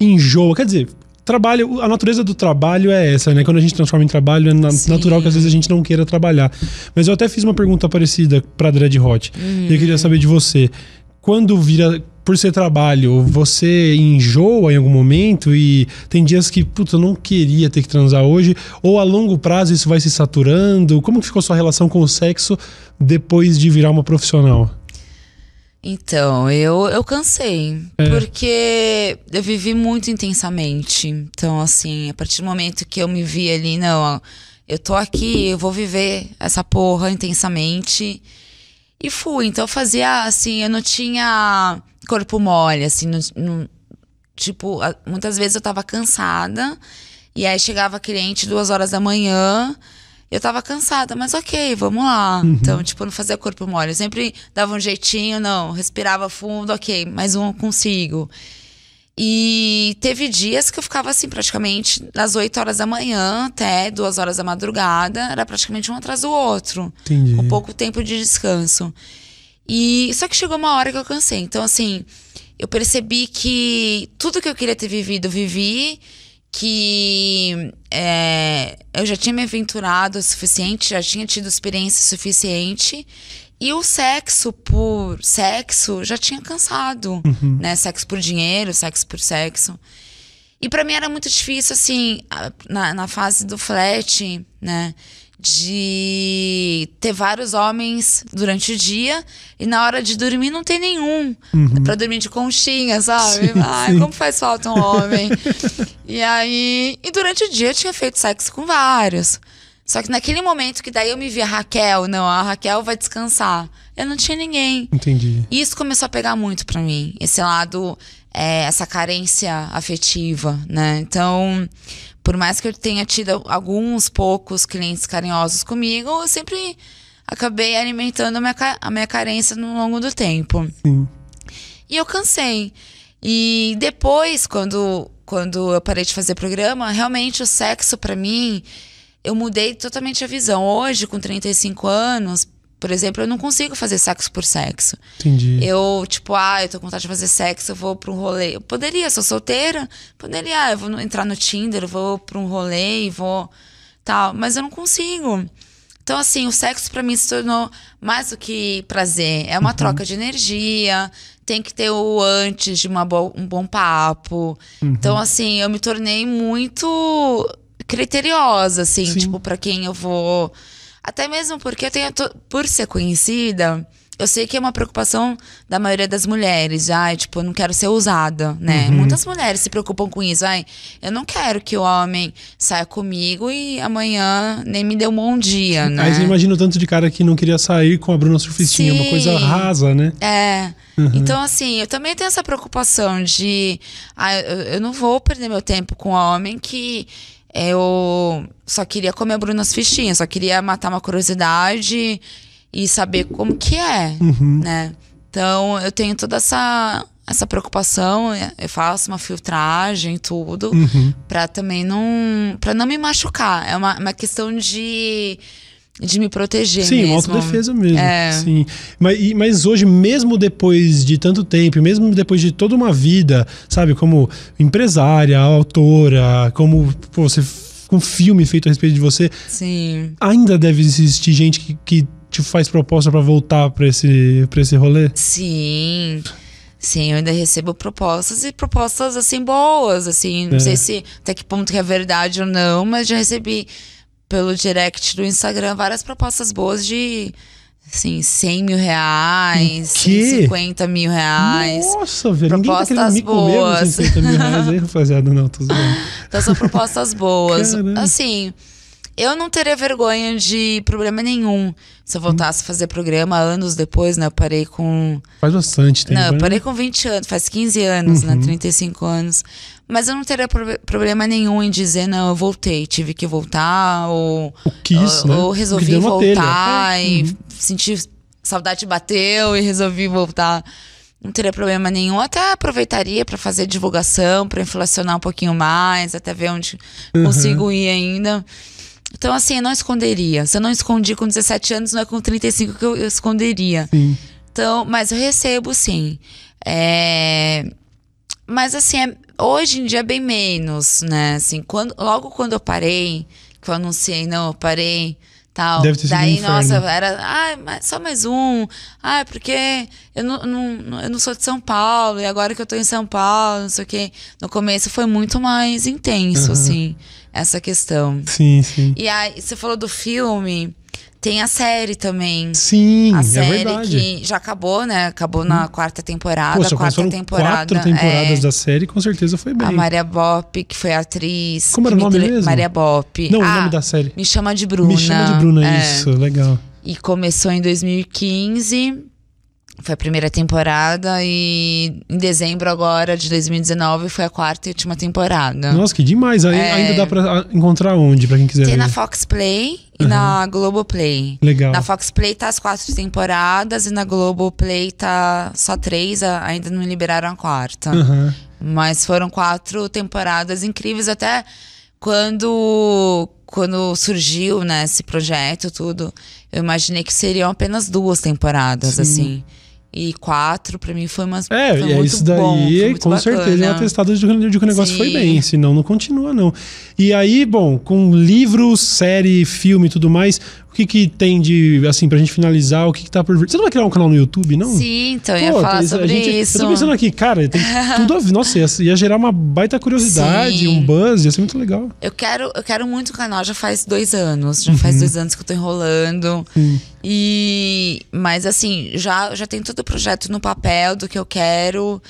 enjoa, quer dizer, trabalho, a natureza do trabalho é essa, né? Quando a gente transforma em trabalho, é na- natural que às vezes a gente não queira trabalhar. Mas eu até fiz uma pergunta parecida pra Dread Hot. E eu queria saber de você. Quando vira, por ser trabalho, você enjoa em algum momento e tem dias que, putz, eu não queria ter que transar hoje, ou a longo prazo isso vai se saturando? Como que ficou sua relação com o sexo depois de virar uma profissional? Então, eu, eu cansei. Porque eu vivi muito intensamente. Então, assim, a partir do momento que eu me vi ali, não, ó, eu tô aqui, eu vou viver essa porra intensamente. E fui. Então, eu fazia, assim, eu não tinha corpo mole, assim, não- não- tipo, muitas vezes eu tava cansada. E aí chegava cliente duas horas da manhã. Eu tava cansada, mas ok, vamos lá. Então, tipo, não fazia corpo mole. Eu sempre dava um jeitinho, não, respirava fundo, ok, mais um eu consigo. E teve dias que eu ficava assim, praticamente das 8 horas da manhã até duas horas da madrugada, era praticamente um atrás do outro, Entendi. com pouco tempo de descanso. E só que chegou uma hora que eu cansei. Então, assim, eu percebi que tudo que eu queria ter vivido, vivi. Que é, eu já tinha me aventurado o suficiente, já tinha tido experiência suficiente. E o sexo por sexo já tinha cansado, né? Sexo por dinheiro, sexo por sexo. E pra mim era muito difícil, assim, na, na fase do flat, né? De ter vários homens durante o dia e na hora de dormir não tem nenhum. Pra dormir de conchinha, sabe? Sim, Ai, sim. como faz falta um homem. e aí. E durante o dia eu tinha feito sexo com vários. Só que naquele momento que daí eu me via Raquel, não, a Raquel vai descansar. Eu não tinha ninguém. Entendi. E isso começou a pegar muito pra mim, esse lado, é, essa carência afetiva, né? Então, por mais que eu tenha tido alguns poucos clientes carinhosos comigo, eu sempre acabei alimentando a minha, a minha carência no longo do tempo. Sim. E eu cansei. E depois, quando, quando eu parei de fazer programa, realmente o sexo pra mim, eu mudei totalmente a visão. Hoje, com 35 anos, por exemplo, eu não consigo fazer sexo por sexo. Entendi. Eu, tipo, ah, eu tô com vontade de fazer sexo, eu vou pra um rolê. Eu poderia, sou solteira, poderia, ah, eu vou entrar no Tinder, eu vou pra um rolê e vou tal, mas eu não consigo. Então, assim, o sexo pra mim se tornou mais do que prazer. É uma troca de energia, tem que ter o antes de uma bo- um bom papo. Então, assim, eu me tornei muito criteriosa, assim, Sim. tipo, pra quem eu vou. Até mesmo porque eu tenho, por ser conhecida, eu sei que é uma preocupação da maioria das mulheres. Ai, tipo, eu não quero ser usada, né? Uhum. Muitas mulheres se preocupam com isso. Ai, eu não quero que o homem saia comigo e amanhã nem me dê um bom dia, né? Aí você imagina o tanto de cara que não queria sair com a Bruna Surfistinha, uma Sim. coisa rasa, né? É. Uhum. Então, assim, eu também tenho essa preocupação de. Ah, eu, eu não vou perder meu tempo com um homem que eu só queria comer Brunas Fichinhas, só queria matar uma curiosidade e saber como que é, Uhum. né? Então, eu tenho toda essa, essa preocupação, eu faço uma filtragem, tudo, Uhum. pra também não. para não me machucar. É uma, uma questão de. De me proteger Sim, mesmo. autodefesa mesmo. É. Sim. Mas, mas hoje, mesmo depois de tanto tempo, mesmo depois de toda uma vida, sabe, como empresária, autora, como pô, você com filme feito a respeito de você, Sim. ainda deve existir gente que, que te faz proposta pra voltar pra esse, pra esse rolê? Sim. Sim, eu ainda recebo propostas e propostas assim boas, assim, não É. sei se até que ponto que é verdade ou não, mas já recebi pelo direct do Instagram várias propostas boas de assim, 100 mil reais, O quê? 150 mil reais. Nossa, velho, tá Propostas com boas. 150 mil reais aí, rapaziada. Não, tô zoando. Então são propostas boas. Caramba. Assim, eu não teria vergonha de problema nenhum se eu voltasse a fazer programa anos depois, né? Eu parei com Faz bastante tempo. Não, eu né? parei com 20 anos, faz 15 anos, Uhum. né? 35 anos. Mas eu não teria prob- problema nenhum em dizer, não, eu voltei, tive que voltar, ou, O quis, ou, né? ou resolvi voltar É, e uhum. senti saudade bateu e resolvi voltar. Não teria problema nenhum. Até aproveitaria para fazer divulgação, para inflacionar um pouquinho mais, até ver onde Uhum. consigo ir ainda. Então, assim, eu não esconderia. Se eu não escondi com 17 anos, não é com 35 que eu, eu esconderia. Sim. Então, mas eu recebo sim. É, Mas assim, é- hoje em dia é bem menos, né? Assim, quando, logo quando eu parei, que eu anunciei, não, eu parei, tal. Deve ter sido um Daí, inferno. nossa, era, ah, mas só mais um. Ah, porque eu não, não, eu não sou de São Paulo, e agora que eu tô em São Paulo, não sei o quê. No começo foi muito mais intenso, Aham. assim, essa questão. Sim, sim. E aí, você falou do filme, tem a série também. Sim, A é série verdade. que já acabou, né? Acabou na quarta temporada. Quando quarta temporada. quatro temporadas é, da série, com certeza foi bem. A Maria Bop, que foi atriz. Como era o me nome tele- mesmo? Maria Bop. Não, o Ah, nome da série. Me chama de Bruna. Me chama de Bruna, é. isso, legal. E começou em 2015. Foi a primeira temporada. E em dezembro agora de 2019 foi a quarta e última temporada. Nossa, que demais. Aí, É. Ainda dá pra ah, encontrar onde, pra quem quiser Tem ver. na Fox Play e na Globoplay. Legal. Na Fox Play tá as quatro temporadas e na Globoplay tá só três, ainda não liberaram a quarta. Aham. Mas foram quatro temporadas incríveis, até quando, quando surgiu né, esse projeto, tudo. Eu imaginei que seriam apenas duas temporadas, Sim. assim. E quatro, pra mim, foi uma. É, foi é isso daí, bom, com bacana. certeza, é um atestado de que de que o negócio Sim. foi bem, senão não continua, não. E aí, bom, com livro, série, filme e tudo mais, o que que tem de, assim, pra gente finalizar, o que que tá por vir? Você não vai criar um canal no YouTube, não? Sim, então eu ia falar a sobre gente- isso. Eu tô pensando aqui, cara, tem tudo a ver. Nossa, ia, ia gerar uma baita curiosidade, Sim. um buzz, ia ser muito legal. Eu quero, eu quero muito o canal, já faz dois anos. Já faz dois anos que eu tô enrolando. Sim. E. Mas assim, já, já tem todo o projeto no papel do que eu quero.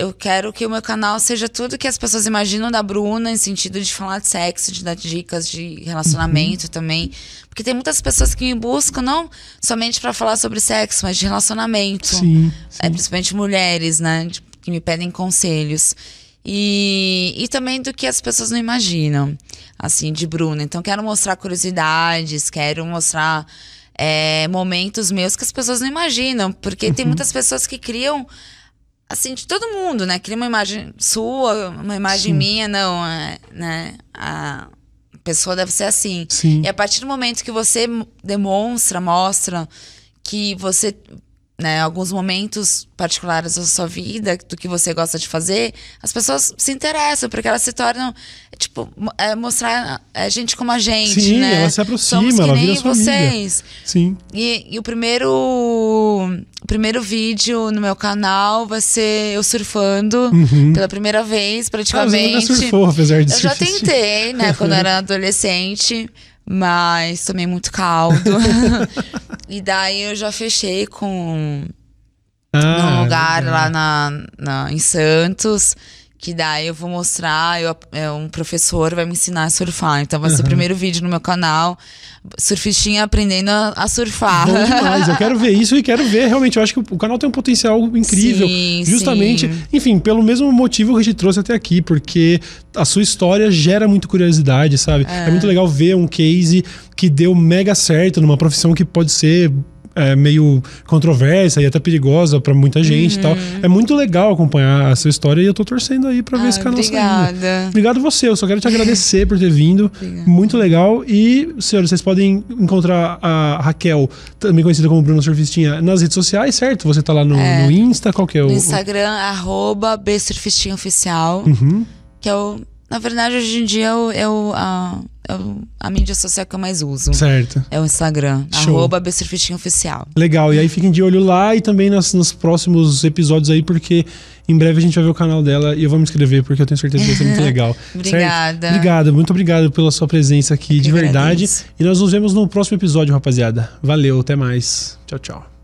Eu quero que o meu canal seja tudo que as pessoas imaginam da Bruna, em sentido de falar de sexo, de dar dicas de relacionamento também. Porque tem muitas pessoas que me buscam, não somente pra falar sobre sexo, mas de relacionamento. Sim, É, sim. principalmente mulheres, né? Que me pedem conselhos. E, e também do que as pessoas não imaginam, assim, de Bruna. Então, quero mostrar curiosidades, quero mostrar é, momentos meus que as pessoas não imaginam. Porque tem muitas pessoas que criam, assim, de todo mundo, né? Cria uma imagem sua, uma imagem Sim. minha, não, é, né? A pessoa deve ser assim. Sim. E a partir do momento que você demonstra, mostra que você, né, alguns momentos particulares da sua vida, do que você gosta de fazer, as pessoas se interessam, porque elas se tornam, é, tipo, é, mostrar a gente como a gente, Sim, né? ela se aproxima, Somos que ela nem vocês. Sim. E, e o primeiro o primeiro vídeo no meu canal vai ser eu surfando Uhum. pela primeira vez, Ah, você praticamente. nunca surfou, apesar de Eu já tentei, né, quando eu era adolescente, mas tomei muito caldo. E daí eu já fechei com Ah, num lugar legal. lá na, na- em Santos. Que daí eu vou mostrar, eu, é, um professor vai me ensinar a surfar. Então vai ser o primeiro vídeo no meu canal. Surfistinha aprendendo a, a surfar. Bom demais, eu quero ver isso e quero ver. Realmente, eu acho que o canal tem um potencial incrível. Sim, justamente, sim. enfim, pelo mesmo motivo que a gente trouxe até aqui, porque a sua história gera muito curiosidade, sabe? É, muito legal ver um case que deu mega certo numa profissão que pode ser. É, meio controversa e até perigosa pra muita gente e tal. É muito legal acompanhar a sua história e eu tô torcendo aí pra ver Uhum. Ah, esse canal saindo. obrigada. Obrigado você, eu só quero te agradecer por ter vindo. Obrigada. Muito legal. E, senhores, vocês podem encontrar a Raquel, também conhecida como Bruno Surfistinha, nas redes sociais, certo? Você tá lá no, É. no Insta, qual que é o. No Instagram, arroba Bsurfistinha Oficial. Uhum. Que é o. Na verdade, hoje em dia é, é, o, a, o- a mídia social que eu mais uso. Certo. É o Instagram, Show. arroba Oficial. Legal. E aí fiquem de olho lá e também nas, nos próximos episódios aí, porque em breve a gente vai ver o canal dela e eu vou me inscrever, porque eu tenho certeza que vai ser muito legal. Obrigada. Certo? Obrigado, muito obrigado pela sua presença aqui, Eu de verdade. agradeço. E nós nos vemos no próximo episódio, rapaziada. Valeu, até mais. Tchau, tchau.